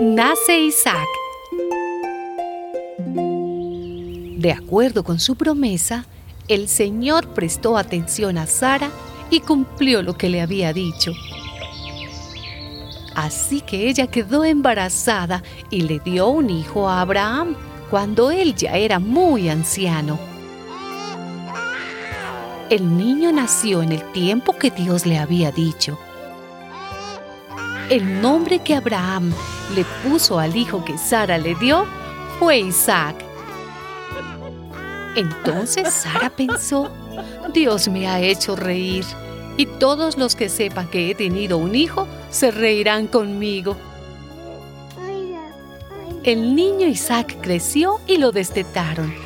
Nace Isaac. De acuerdo con su promesa, el Señor prestó atención a Sara y cumplió lo que le había dicho. Así que ella quedó embarazada y le dio un hijo a Abraham cuando él ya era muy anciano. El niño nació en el tiempo que Dios le había dicho. El nombre que Abraham le puso al hijo que Sara le dio fue Isaac. Entonces Sara pensó, Dios me ha hecho reír y todos los que sepan que he tenido un hijo se reirán conmigo. El niño Isaac creció y lo destetaron.